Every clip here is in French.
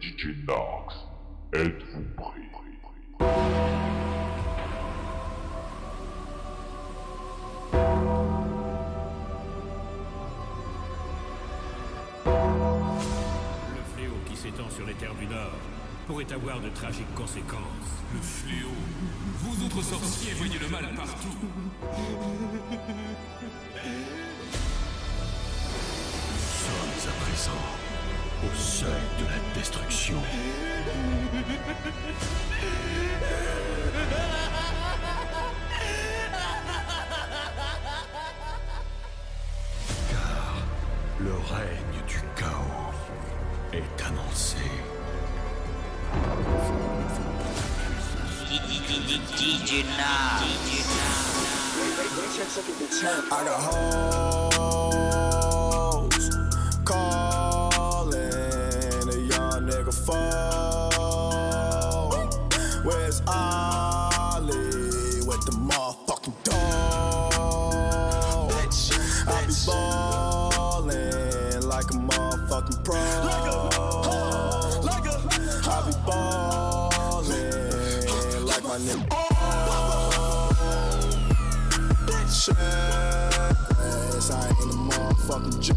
DJ Êtes-vous Le fléau qui s'étend sur les terres du Nord pourrait avoir de tragiques conséquences. Le fléau. Vous autres sorciers voyez le mal partout. Nous sommes à présent au seuil de la destruction. Car le règne du chaos est annoncé. motherfucking job.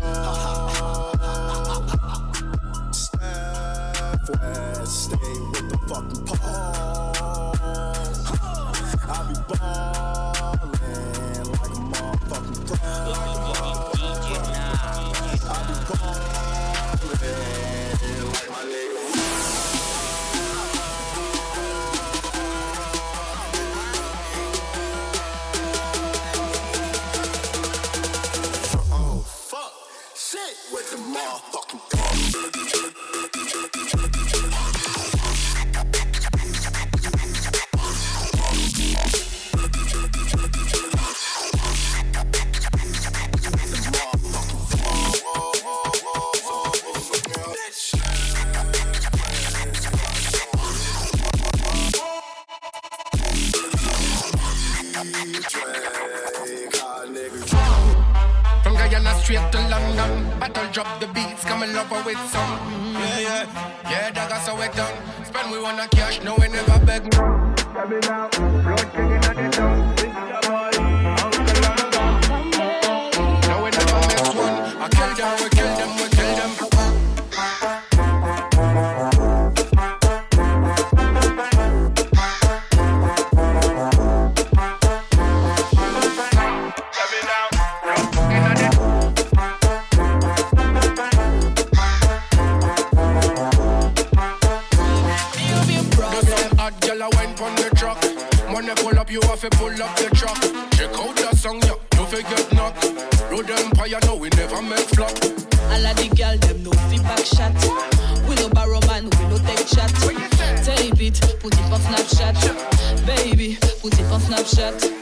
West, stay with the fucking paw. Put it on Snapchat.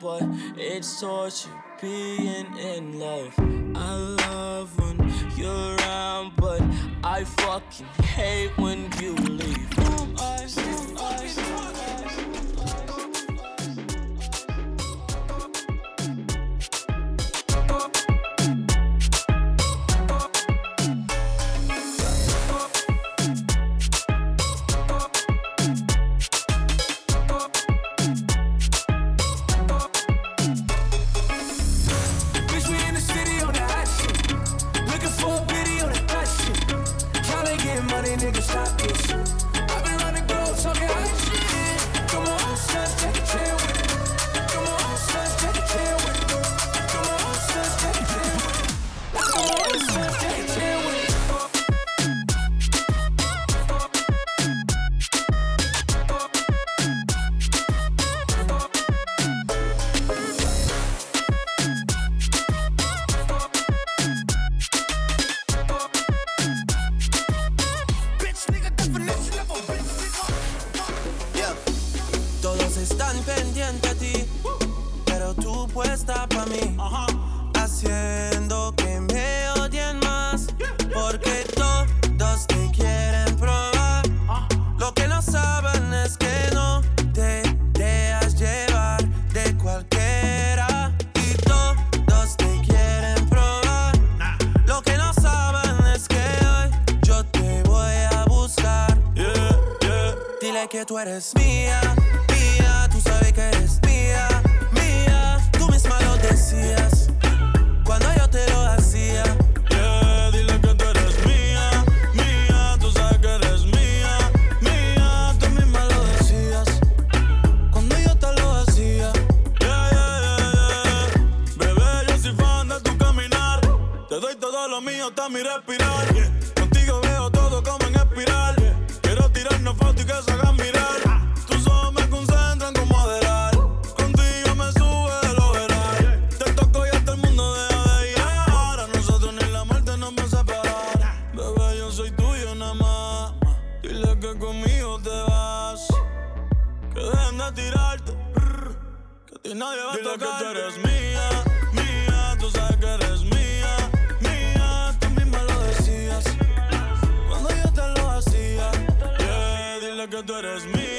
but it's torture being in love. I love when you're around, but I fucking hate when you leave. eres que tú eres mío.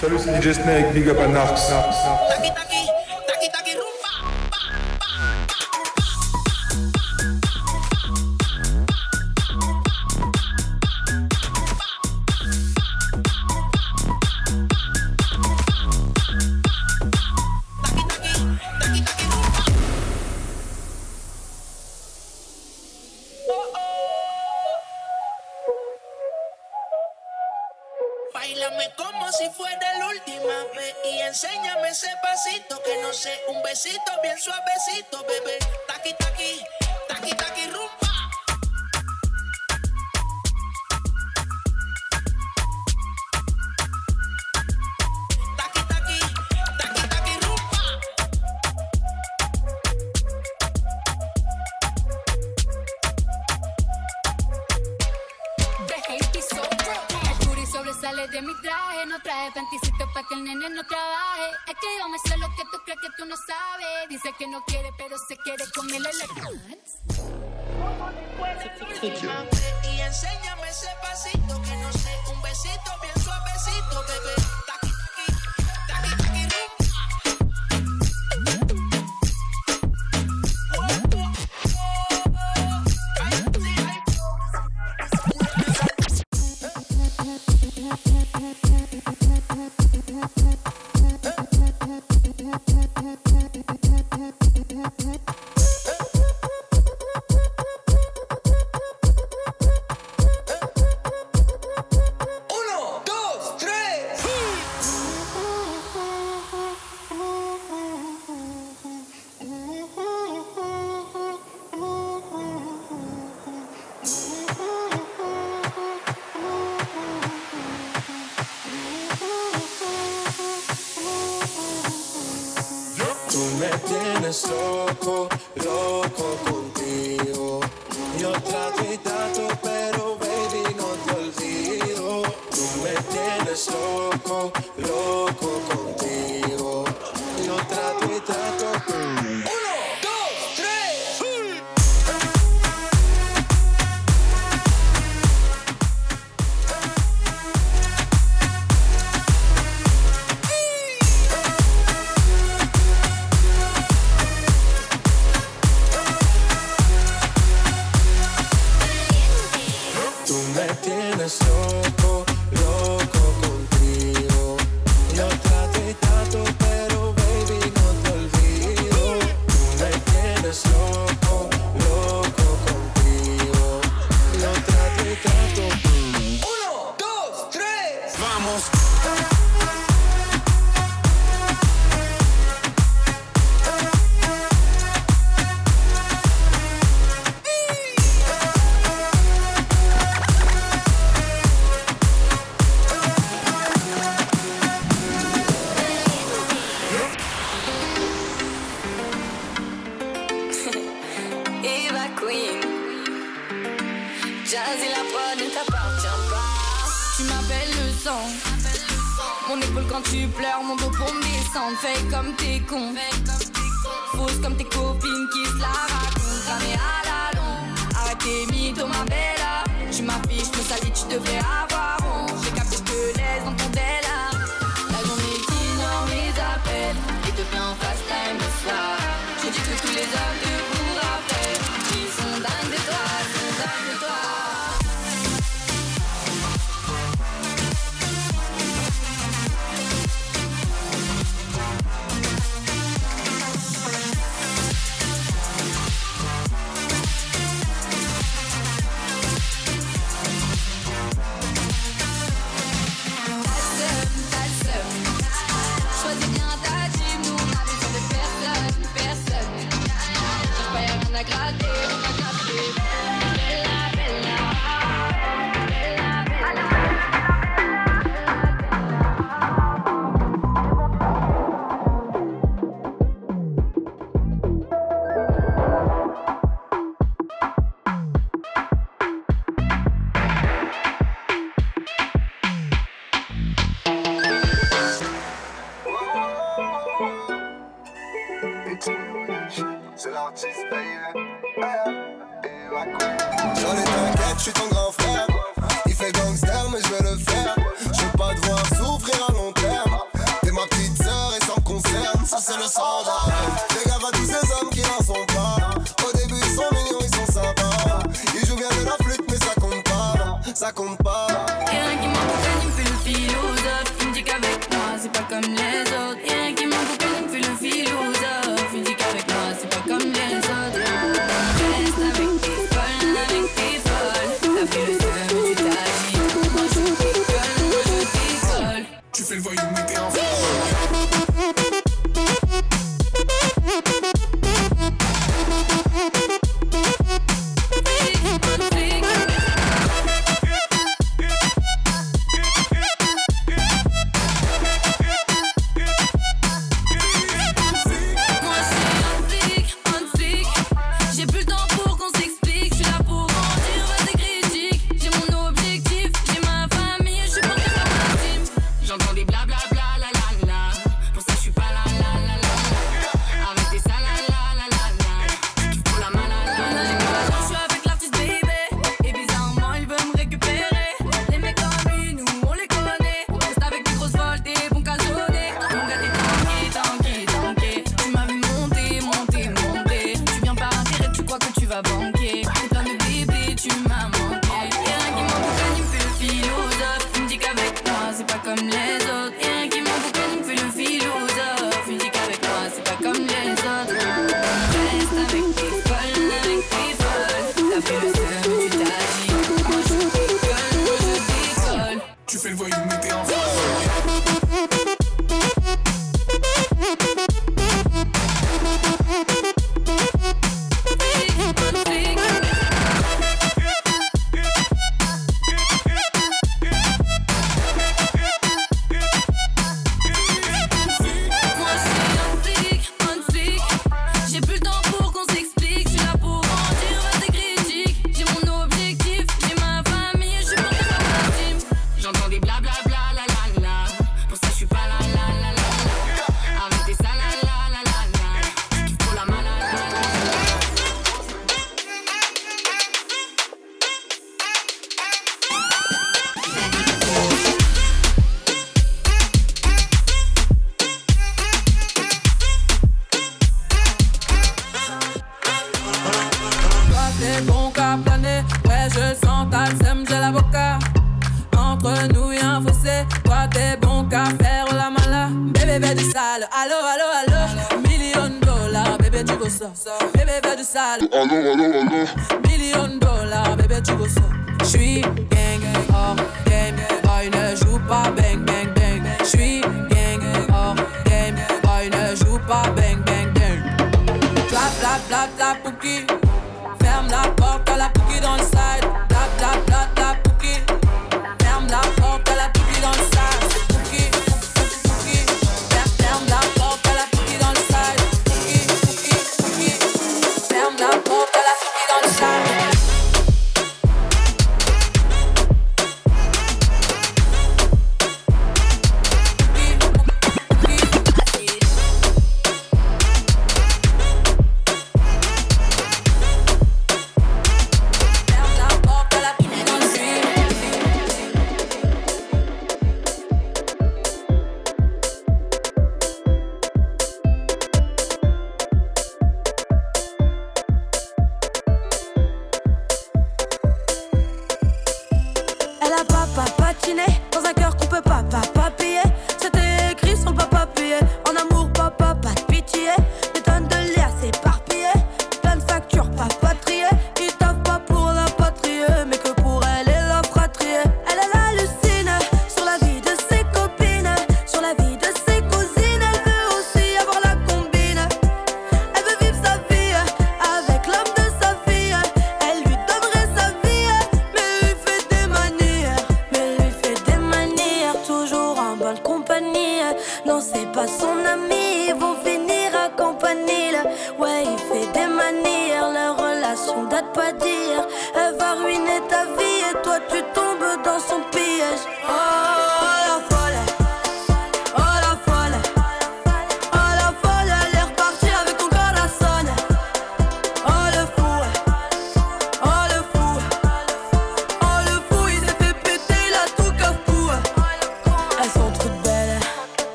Salut, c'est DJ Snake, big up à Narcs. pones loco, loco. descendre, fais comme t'es con. Fausse comme tes copines qui se la racontent. Jamais à la longue, arrête tes mythos, ma bella. Tu m'affiches, me salis, tu devrais avoir.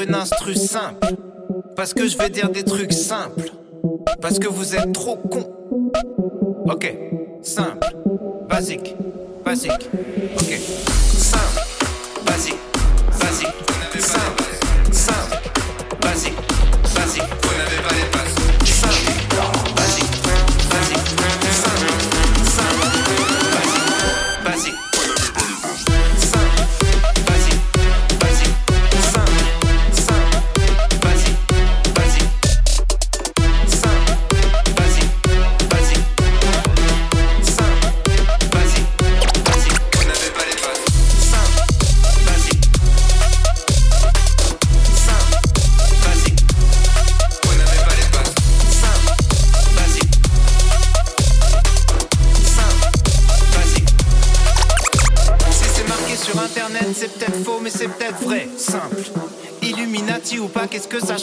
une instru simple. Parce que je vais dire des trucs simples. Parce que vous êtes trop con. Ok, simple, basique, basique. Ok, simple, basique, basique, simple, simple, basique, basique.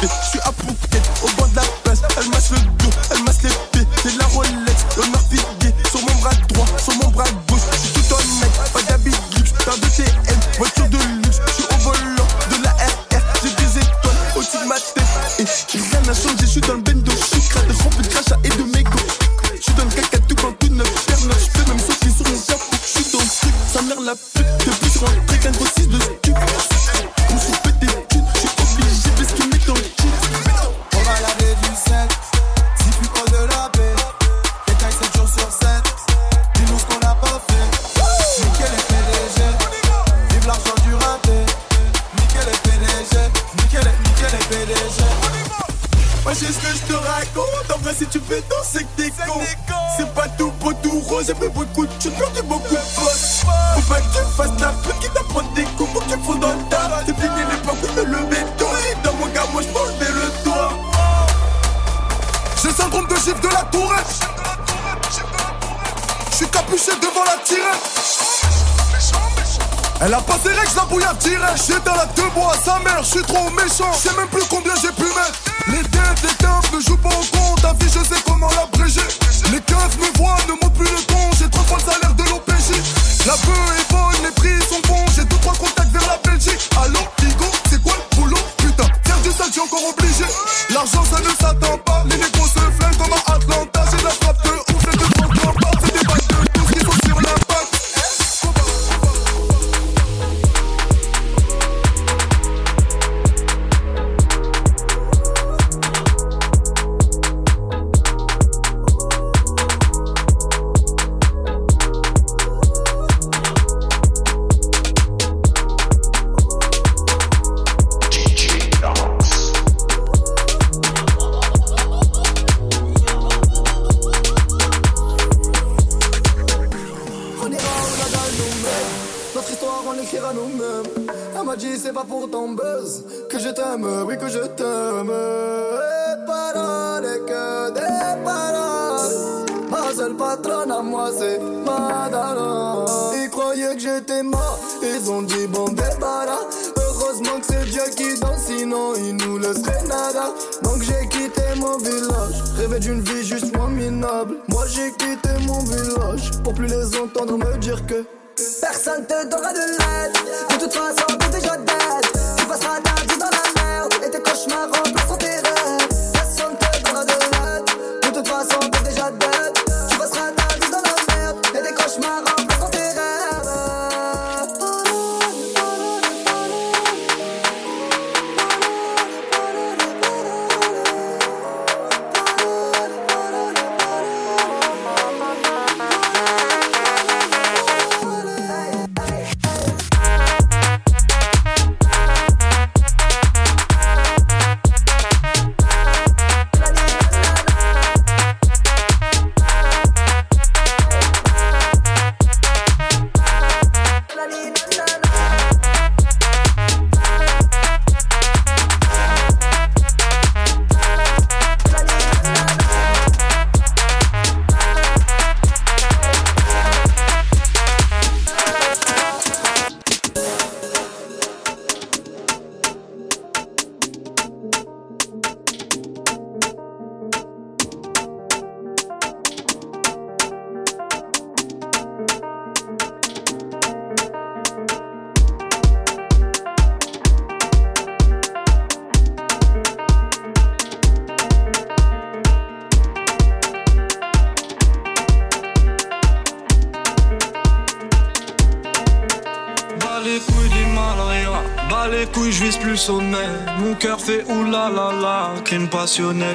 Je suis à bout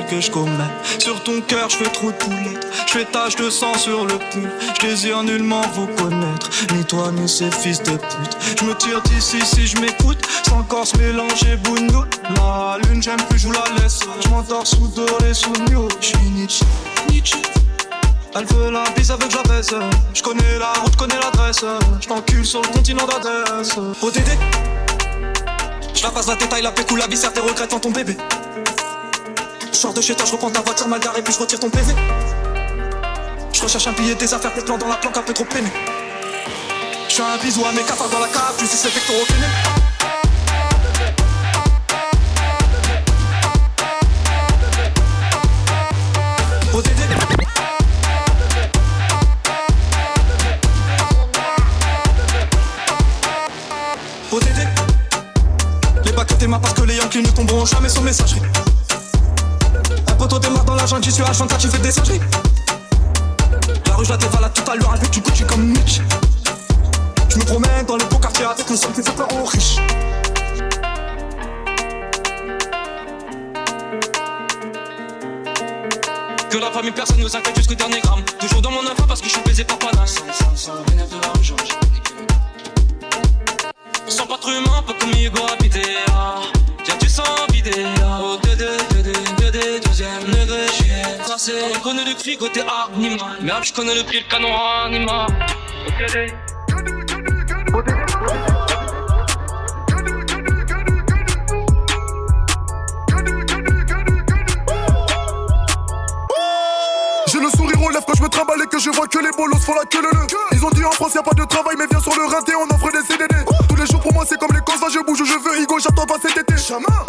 que je commets. Sur ton cœur, je fais trop de poulettes. Je fais tache de sang sur le pull. Je désire nullement vous connaître, ni toi ni ces fils de pute. Je me tire d'ici si je m'écoute, sans encore se mélanger bougnou. La lune, j'aime plus, je vous la laisse. Je m'endors sous doré, sous Mio. Je suis Nietzsche, Nietzsche. Elle veut la bise avec la baisse. Je connais la route, connais l'adresse. Je t'encule sur le continent d'adresse. ODD. Je la passe la détail, la pécou, la viscère, tes regrets ton bébé. Sors de chez toi, je reprends ta voiture mal garée, puis je retire ton PV. Je recherche un billet, des affaires, des plans dans la planque, un peu trop peiné. Je fais un bisou à mes cafards dans la cave, tu sais peinés. ODD. ODD. Les bacs parce que les Yankees ne tomberont jamais sur messagerie. Poteau démarre dans la jungle, j'y suis H24, tu fais des singeries. La rue, je la dévalade tout à l'heure avec du Gucci comme Mitch. Je me promène dans les beaux quartiers avec le son qui fait peur aux riches. Que la famille, personne nous inquiète jusqu'au dernier gramme. Toujours dans mon info parce que je suis baisé par la rue, Sans pas trop humain, pas comme Hugo habité. Tiens, tu sens vidé. Oh, 2 tracé. Je connais le cri côté animal. Merde, je connais le prix, le canon animal. Me trimballe et que je vois que les bolos font la queue le le. Ils ont dit en France y a pas de travail mais viens sur le rinté on offre des CDD Tous les jours pour moi c'est comme les cons je bouge où je veux Higo j'attends pas cet été.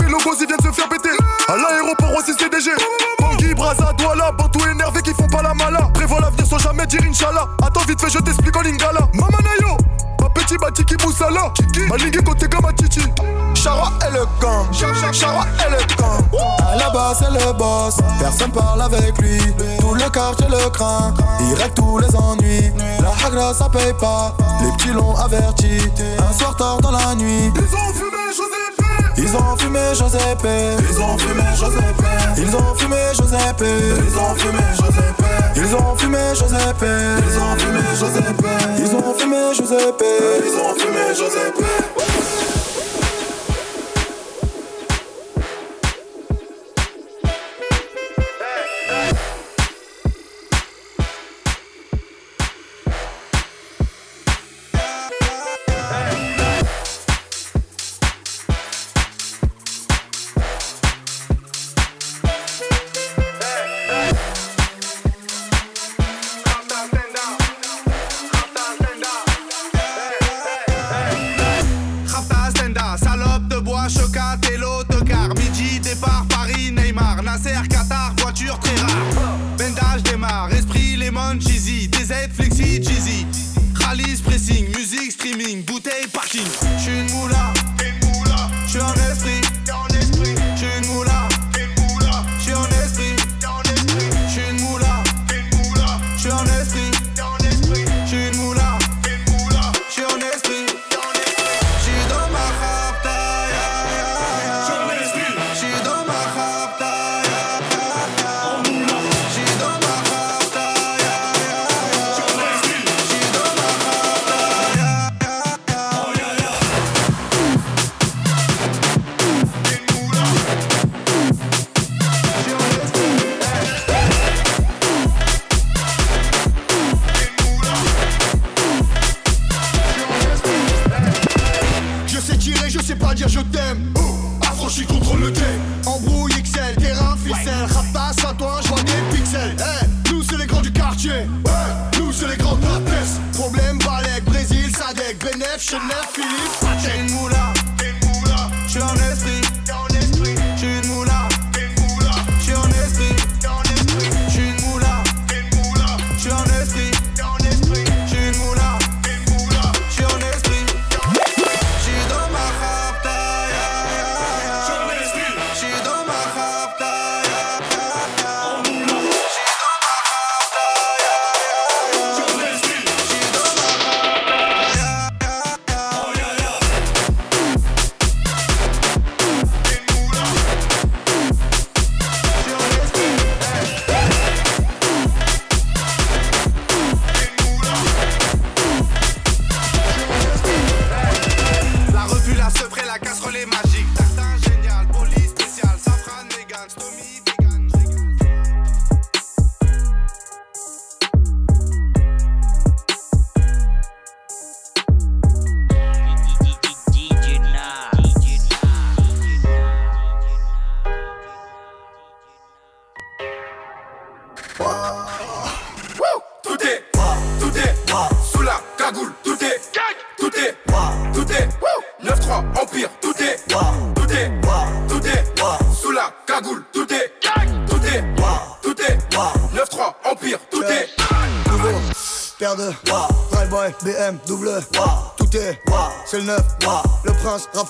Mais le boss ils viennent se faire péter. À l'aéroport aussi CDG Bangui, Braza, Douala, Bantou énervé qui font pas la mala. Prévois l'avenir sans jamais dire Inch'Allah. Attends vite fait je t'explique en lingala Mama Petit Batiki ligue côté comme Titi. Chara est le gang Chara est le gang À la base c'est le boss, personne parle avec lui. Tout le quartier le craint, il règle tous les ennuis. La hagra ça paye pas, les petits l'ont averti. Un soir tard dans la nuit, Ils ont fumé ils ont fumé Giuseppe. Ils ont fumé Joseph Ils ont fumé Giuseppe. Ils ont fumé Joseph Ils ont fumé Giuseppe. Ils ont fumé Joseph Ils ont fumé Giuseppe. Ils ont fumé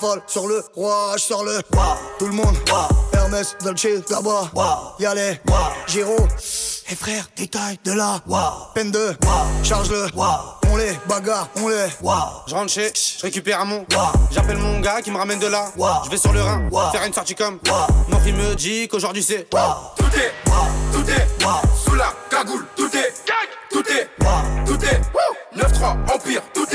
rafale sur le roi, je sors le Tout le monde, Hermès, Dolce, Gabba Y'a les, Giro Et frère, détail de la Peine de, charge-le. On les bagarre, on les. Je rentre chez, je récupère un mon. J'appelle mon gars qui me ramène de là. Je vais sur le Rhin, faire une sortie comme. Mon fils me dit qu'aujourd'hui c'est. Tout est, tout est, sous la cagoule, tout est, tout est, tout est, 9-3, Empire, tout est,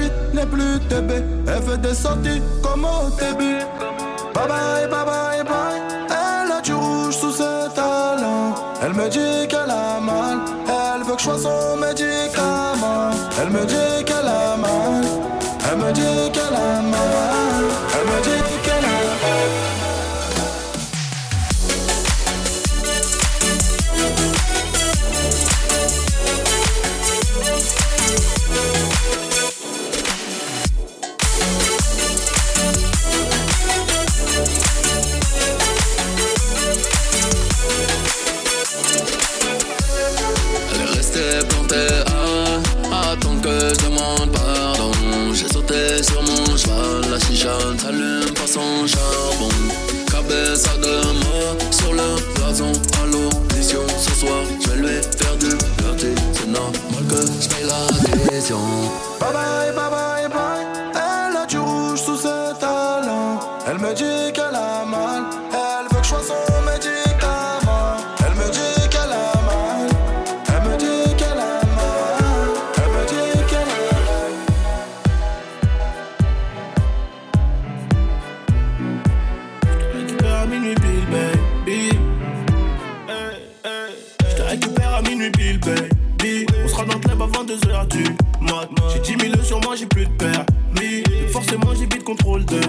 N'est plus TB. Elle fait des sorties comme au début. Bye bye, bye bye, bye. Elle me dit qu'elle a mal. Elle veut que je sois son médicament. Elle me dit qu'elle a mal. Elle me dit qu'elle a mal. Elle me dit qu'elle a mal. récupère à minuit pile, baby. Je te récupère à minuit pile, baby. On sera dans le club avant 2h du mat. J'ai 10 000 sur moi, j'ai plus de permis. Forcément, j'ai vite contrôle de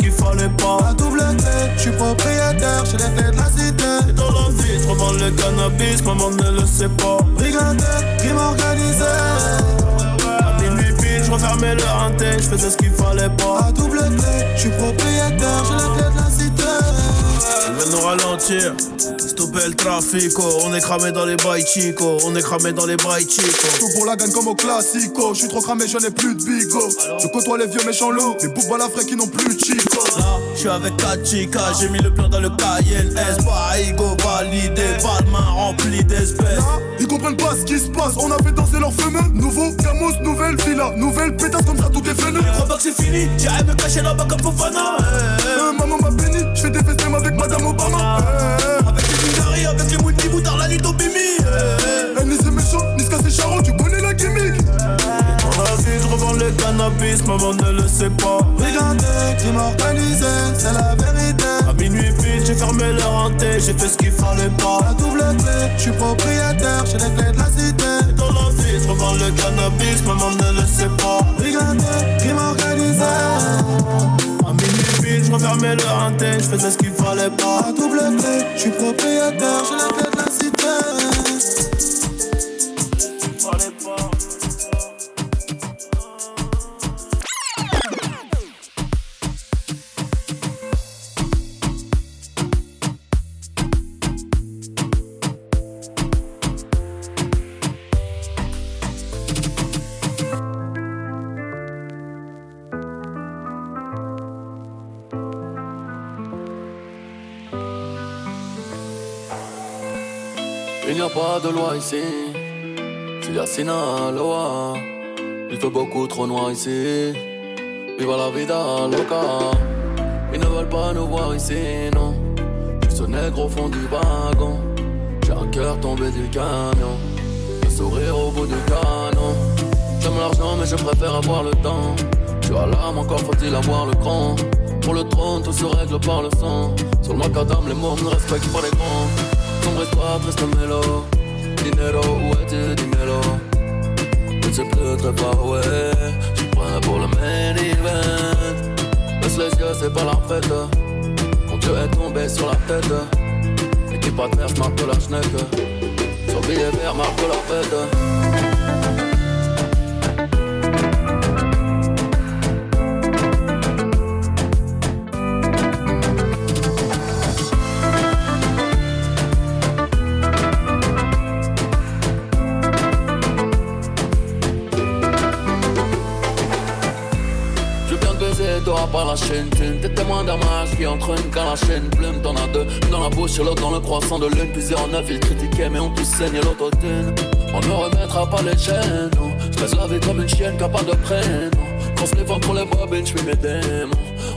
qu'il fallait pas. À double clé, je suis propriétaire, j'ai les clés de la cité. Et dans la vie, je revends le cannabis, maman ne le sait pas. Brigandais, crime organisé. À minuit pile, je refermais le hanté, je faisais ce qu'il fallait pas. À double clé, je suis propriétaire, j'ai les clés de la cité. Veulent nous ralentir, stopper le trafic, oh. on est cramé dans les bails chico, on est cramé dans les bails chico. Tout pour la gagne comme au classico. Je suis trop cramé, je n'ai plus de bigo. Je côtoie les vieux méchants loups, les bouffes la frais qui n'ont plus de chico. Là, je suis avec 4 chicas, j'ai mis le plan dans le Cayenne S, pas ego validé, pas de main remplie d'espèces. Ils comprennent pas ce qui se passe, on a fait danser leur fumeux. Nouveau Camus, nouvelle villa, nouvelle pétasse comme ça, tout est. Ils croient pas que c'est fini, j'irai me cacher là-bas comme Fofana. Euh, maman m'a béni, je fais des festins avec Madame Obama. Euh, Avec les Bulgaries, avec les Mouti Boutard, la nuit au Bimi. eh, ni c'est méchant, ni ce c'est charron, tu connais la gimmick. Dans la vie, je revends le cannabis, maman ne le sait pas. Brigandais, crime organisé, c'est la vérité. À minuit pile, j'ai fermé le hanté, j'ai fait ce qu'il fallait pas. À double clé, je suis propriétaire, j'ai les clés de la cité. Dans la vie, je revends le cannabis, maman ne le sait pas. Brigandais, crime organisé. À minuit pile, je refermais le hanté, je faisais ce qu'il fallait pas. Double clé, je suis propriétaire, j'ai les clés de la cité. Il n'y a pas de loi ici. C'est Yacina Loa. Il fait beaucoup trop noir ici. Viva la vida loca. Ils ne veulent pas nous voir ici, non. Suis ce nègre au fond du wagon. J'ai un cœur tombé du camion. Le sourire au bout du canon. J'aime l'argent, mais je préfère avoir le temps. Suis à l'âme, encore faut-il avoir le cran. Pour le trône, tout se règle par le sang. Sur le macadam, les mots ne respectent pas les grands. Triste mélo. Dinero, où es-tu, dinero? Ne sais plus très far ouais. Je prêt pour le main event. Baisse les yeux, c'est pas la fête. Mon dieu est tombé sur la tête. Équipe adverse marque la schneck. Sur billet vert marque la fête. T'es d'un match qui entraîne quand la chaîne plume. T'en as deux, dans la bouche et l'autre dans le croissant de lune. En neuf, ils critiquaient, mais on tous saigne l'autotune. On ne remettra pas les chaînes. Je laisse la vie comme une chienne pas de prénom. Quand se vend pour les bobines, je mes démons.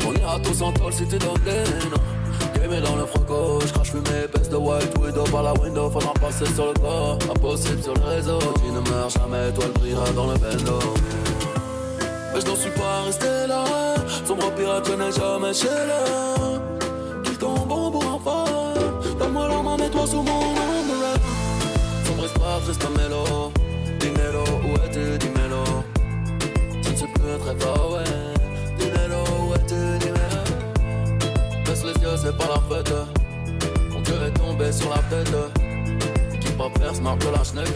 On ira tous en tôle si des noms. Game dans le franco, je crache fumée, peste de white widow par la window, faudra passer sur le corps, impossible sur le réseau. Tu ne meurs jamais, toi elle brillera dans le bendo. Mais je n'en suis pas resté là. Sombre pirate, je n'ai jamais chez là. Qu'il tombe pour un fan. Donne-moi la main, mets-toi sous mon umbrella. Sombre espoir, triste mélo. Dinero, où es-tu, dis-mélo. Je ne suis plus très fort, ouais. Dinero, où es-tu, dis-mélo. Baisse les yeux, c'est pas la fête. Mon cœur est tombé sur la tête. Qui pas perce, marque la schneck.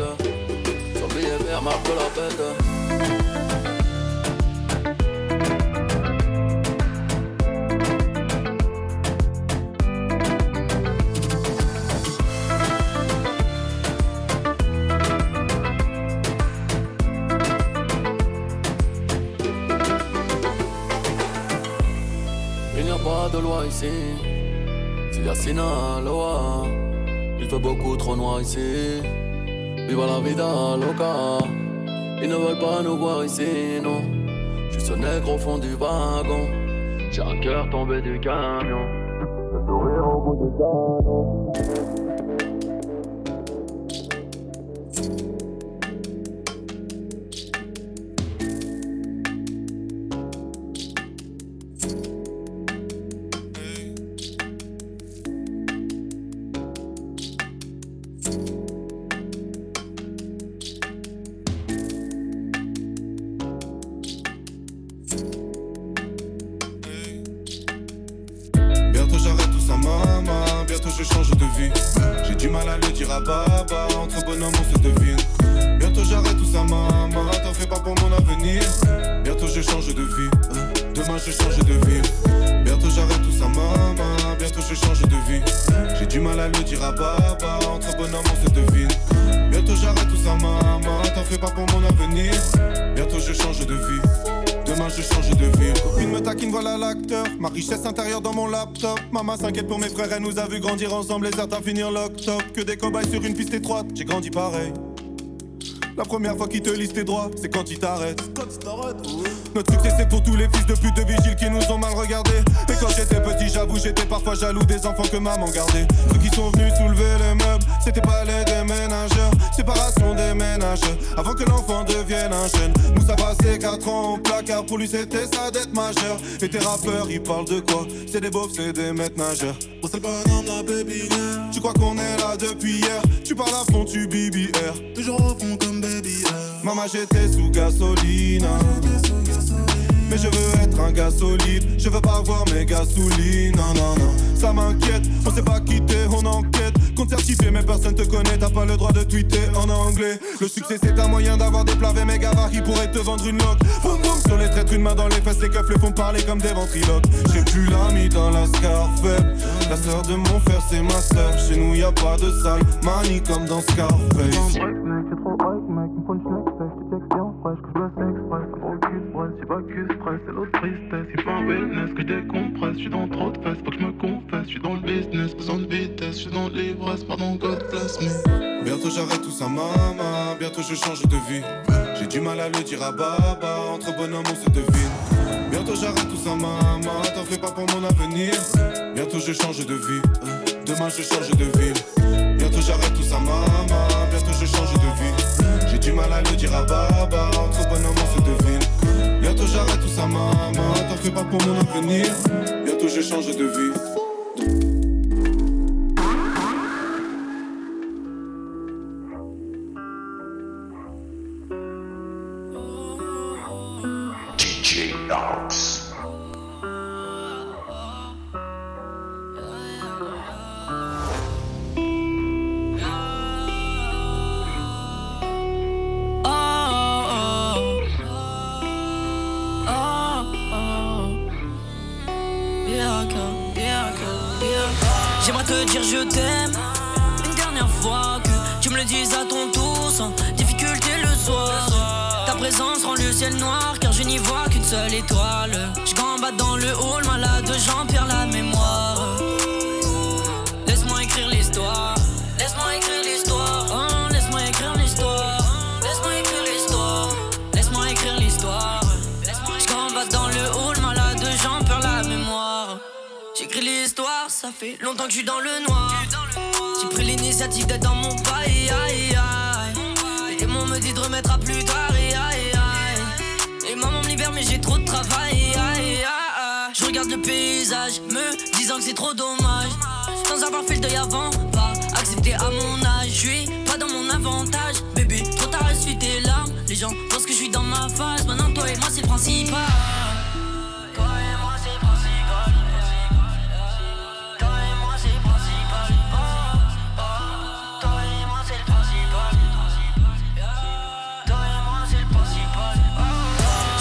Son billet vert marque la fête. Noir ici. Viva la vida loca. Ils ne veulent pas nous voir ici, non. Je suis nègre au fond du wagon. J'ai un cœur tombé du camion. Le sourire au bout du canon. J'ai du mal à le dire à Baba. Entre bonhommes, on se devine. Bientôt j'arrête tout ça, maman. T'en fais pas pour mon avenir. Bientôt je change de vie. Demain je change de ville. Copine me taquine, voilà l'acteur. Ma richesse intérieure dans mon laptop. Maman s'inquiète pour mes frères, elle nous a vu grandir ensemble et certains finir lock-top. Que des cobayes sur une piste étroite, j'ai grandi pareil. La première fois qu'ils te lisent tes droits, c'est quand ils t'arrêtent. Notre succès c'est pour tous les fils de pute de vigiles qui nous ont mal regardés. Et quand j'étais petit, j'avoue, j'étais parfois jaloux des enfants que maman gardait. Ceux qui sont venus soulever les meubles, c'était pas les déménageurs. Séparation des ménages, avant que l'enfant devienne un jeune. Nous ça passait 4 ans au placard, pour lui c'était sa dette majeure. Et tes rappeurs, ils parlent de quoi? C'est des beaufs, c'est des maîtres nageurs. C'est le bonhomme, la baby girl. Tu crois qu'on est là depuis hier? Tu parles à fond, tu BBR. Toujours au fond comme Maman, j'étais sous gasoline. Mais je veux être un gars solide, je veux pas voir mes gasolines, non non non, ça m'inquiète, on sait pas quitter, on enquête, compte certifié mais personne te connaît, t'as pas le droit de tweeter en anglais. Le succès c'est un moyen d'avoir des mes gavards qui pourraient te vendre une loque. Boum sur les traîtres, une main dans les fesses, les keufs le font parler comme des ventriloques. J'ai plus l'ami dans la scarfette, la sœur de mon frère c'est ma sœur, chez nous y a pas de sale, manie comme dans Scarface. Mec, il me faut une schneck tu textes bien fraîche, que je blesse express, un gros cul de bresse, j'ai pas que stress, c'est l'autre tristesse, il faut un wellness, que je décompresse, je suis dans trop de fesses, faut que je me confesse, je suis dans le business, besoin de vitesse, je suis dans l'ivresse, pardon, God bless me. Bientôt j'arrête tout ça, maman. Bientôt je change de vie. J'ai du mal à le dire à Baba. Entre bonhommes, on se devine. Bientôt j'arrête tout ça, maman. T'en fais pas pour mon avenir. Bientôt je change de vie. Demain je change de ville. Pas pour mon avenir. Bientôt je change de vie.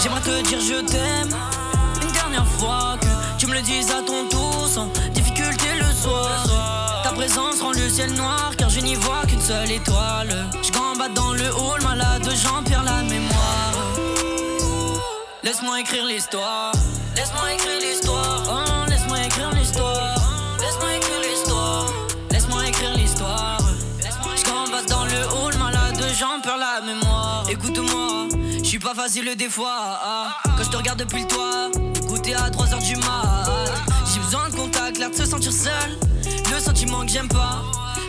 J'aimerais te dire je t'aime une dernière fois que tu me le dises à ton tour sans difficulté le soir. Ta présence rend le ciel noir car je n'y vois qu'une seule étoile. Je dans le hall, malade, j'en perds la mémoire. Laisse-moi écrire l'histoire. Laisse-moi écrire l'histoire. Oh, laisse-moi écrire l'histoire. Laisse-moi écrire l'histoire. Laisse-moi écrire l'histoire. Je dans le hall, malade, j'en perds la mémoire. Écoute suis pas facile des fois. ah. Quand je te regarde depuis le toit, goûter à 3h du mat. J'ai besoin de contact, l'air de se sentir seul. Le sentiment que j'aime pas.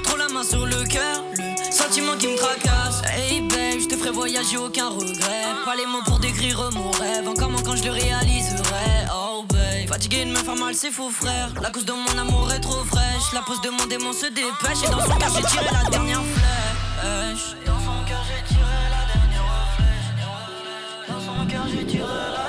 Trop la main sur le cœur, le sentiment qui me tracasse. Hey babe, je te ferai voyager, aucun regret. Pas les mots pour décrire mon rêve. Encore moins quand je le réaliserai. Oh babe, fatigué de me faire mal, c'est faux frère. La cause de mon amour est trop fraîche. La pose de mon démon se dépêche. Et dans son cœur, j'ai tiré la dernière flèche. Dans son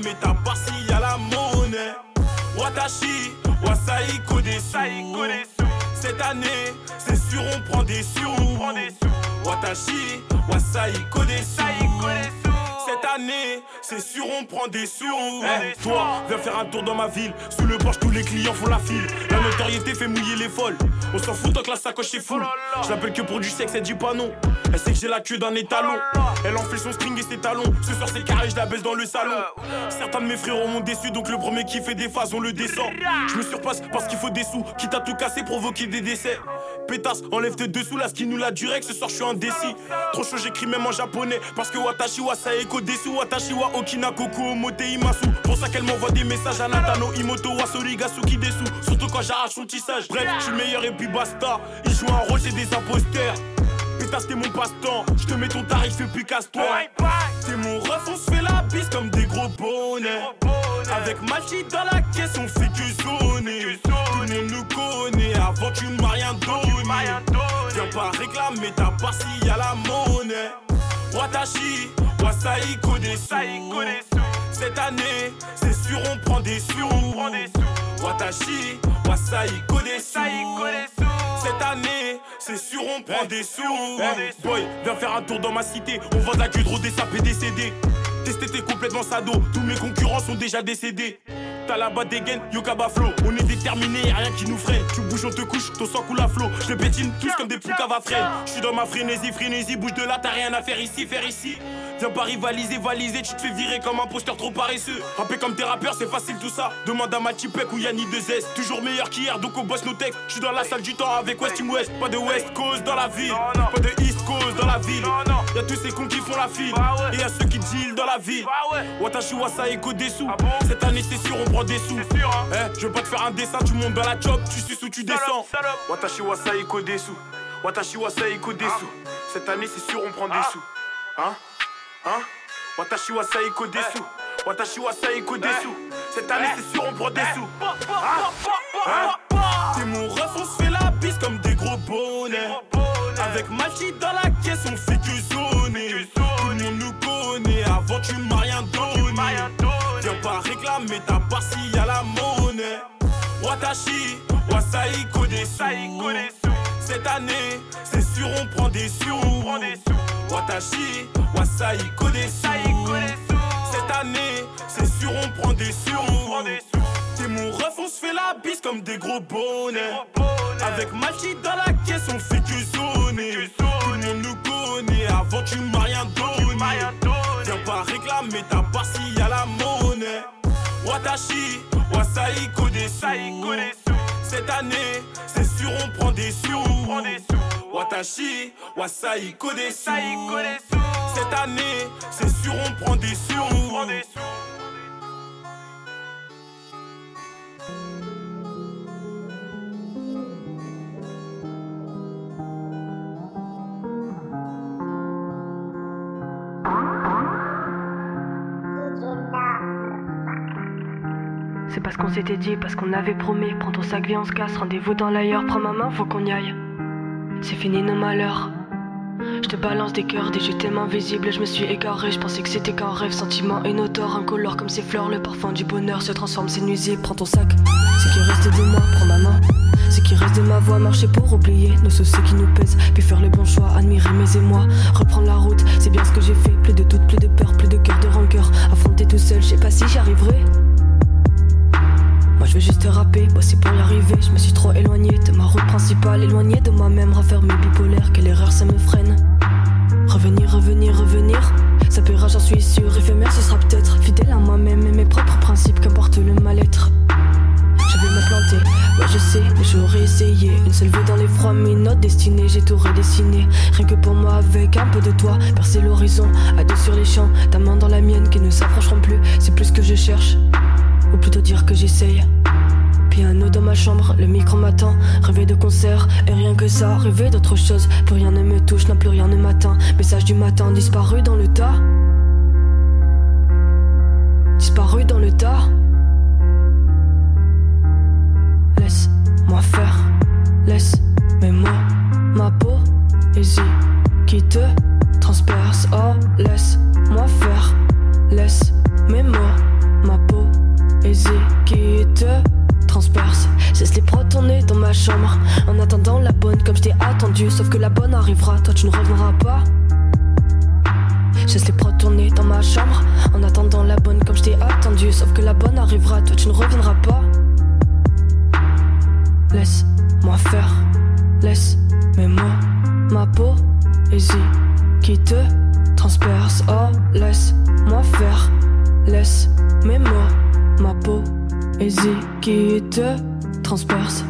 réclamer ta part s'il y a la monnaie. Watashi, Wasai Kodesu. Cette année, c'est sûr, on prend des sous. Watashi, Wasai Kodesu. Cette année, c'est sûr, on prend des sous. Eh, toi, viens faire un tour dans ma ville. Sous le porche, tous les clients font la file. La notoriété fait mouiller les folles. On s'en fout tant que la sacoche est full. Je l'appelle que pour du sexe, elle dit pas non. Elle sait que j'ai la queue d'un étalon. Elle enfile son string et ses talons. Ce soir, c'est carré, je la baisse dans le salon. Certains de mes frères m'ont déçu, donc le premier qui fait des phases, on le descend. Je me surpasse parce qu'il faut des sous. Quitte à tout casser, provoquer des décès. Pétasse, enlève tes dessous, la skin nous la durée, ce soir je suis indécis. Trop chaud, j'écris même en japonais. Parce que Watashi wa Saeko desu, Watashi wa Okina Koko Omote Imasu. Pour ça qu'elle m'envoie des messages à Natano Imoto wa Sorigasuki desu. Surtout quand j'arrache son tissage. Bref, je suis le meilleur et puis basta. Il joue un rôle, c'est des imposteurs. Pétasse, t'es mon passe-temps. Je te mets ton tarif et puis casse-toi. T'es mon ref, on se fait la bise comme des gros bonnets. Avec Malchi dans la caisse, on fait que sonner. Tout le monde nous connaît, avant tu m'as rien donné. Viens pas réclamer ta part s'il y a la monnaie. Watashi, Wasai Kodesu. Cette année, c'est sûr, on prend des sous. Watashi, Wasai Kodesu. Cette année, c'est sûr, on prend des sous. Boy, viens faire un tour dans ma cité. On vend de la queue de des des CD. Testé, t'es complètement sado. Tous mes concurrents sont déjà décédés. T'as la batte des gaines, Yokaba Flow. On est déterminé, y'a rien qui nous freine. Tu bouges, on te couche, ton sang coule à flot. Je pétine tous comme des poucaves à freine. Je suis dans ma frénésie, frénésie. Bouge de là, t'as rien à faire ici, faire ici. Viens pas rivaliser, valiser, tu te fais virer comme un posteur trop paresseux. Rapper comme tes rappeurs, c'est facile tout ça. Demande à Matipek ou Yanni 2S. Toujours meilleur qu'hier, donc on bosse nos textes. Je suis dans la salle du temps avec West Team West. Pas de West Coast dans la ville, pas de East Dans la ville. Y'a tous ces cons qui font la file, et y'a ceux qui deal dans la ville. Watashi Wasa Eko Desu. Cette année, c'est sûr, on prend des sous. Eh, je veux pas te faire un dessin, tu montes dans la job, tu suces ou tu descends. Watashi Wasa Eko Desu. Watashi Wasa Eko Desu. Cette année, c'est sûr, on prend des sous. Hein? Hein? Watashi wa Saiko Desu. Watashi wa Saiko Desu. Cette année, c'est sûr, on prend des sous. Hein? Hein? T'es mon ref, on se fait la bise comme des gros bonnets. Avec Malchi dans la caisse, on fait que sonner. Tout le nous connaît, avant tu m'as rien donné. Viens pas réclamer ta part s'il y a la monnaie. Watashi, Wasai Kodesu. Cette année, c'est sûr, on prend des sous. Watashi, Wasai Kodesu. Cette année, c'est sûr, on prend des sous. T'es mon ref, on se fait la bise comme des gros bonnets. Avec Malchi dans la caisse, on fait que sonner. Tout le monde nous connaît, avant tu m'as rien donné. Viens pas réclamer ta part s'il y a la monnaie. Watashi, Wasai Kodesu. Cette année, c'est sûr, on prend des sous. Watashi, Wasai Kodesu. Cette année, c'est sûr, on prend des sous. C'est parce qu'on s'était dit, parce qu'on avait promis. Prends ton sac, viens, on se casse. Rendez-vous dans l'ailleurs. Prends ma main, faut qu'on y aille. C'est fini nos malheurs. Je te balance des cœurs, des jeux tellement invisibles. Je me suis égaré, je pensais que c'était qu'un rêve. Sentiment inodore, incolore comme ces fleurs. Le parfum du bonheur se transforme, c'est nuisible. Prends ton sac, ce qui reste de moi, prends ma main. Ce qui reste de ma voix, marcher pour oublier nos soucis qui nous pèsent. Puis faire le bon choix, admirer mes émois. Reprendre la route, c'est bien ce que j'ai fait. Plus de doute, plus de peur, plus de cœur, de rancœur. Affronter tout seul, je sais pas si j'y arriverai. Moi je veux juste rapper, bosser pour y arriver. Je me suis trop éloigné de ma route principale, éloigné de moi-même, raffermé bipolaire. Quelle erreur ça me freine. Revenir, revenir, revenir. Ça paiera, j'en suis sûr. Éphémère, ce sera peut-être fidèle à moi-même et mes propres principes, qu'importe le mal-être. Je vais me planter, ouais je sais, mais j'aurais essayé. Une seule vue dans les froids, mais notre destinée, j'ai tout redessiné. Rien que pour moi, avec un peu de toi, percer l'horizon. À deux sur les champs, ta main dans la mienne qui ne s'approcheront plus. C'est plus ce que je cherche, ou plutôt dire que j'essaye. Piano dans ma chambre, le micro m'attend. Rêver de concert, et rien que ça. Rêver d'autre chose, plus rien ne me touche, non plus rien ne m'atteint. Message du matin disparu dans le tas. Disparu dans le tas. Laisse-moi faire, laisse mes mots, ma poésie qui te transperce. Oh, laisse-moi faire, laisse mes mots, poésie qui te transperce. Cesse les prods dans ma chambre en attendant la bonne comme je t'ai attendu. Sauf que la bonne arrivera, toi tu ne reviendras pas. Cesse les prods dans ma chambre en attendant la bonne comme je t'ai attendu. Sauf que la bonne arrivera, toi tu ne reviendras pas. Laisse-moi faire, laisse mes mots, ma poésie qui te transperce. Oh, laisse-moi faire, laisse mes mots, ma poésie qui te transperce.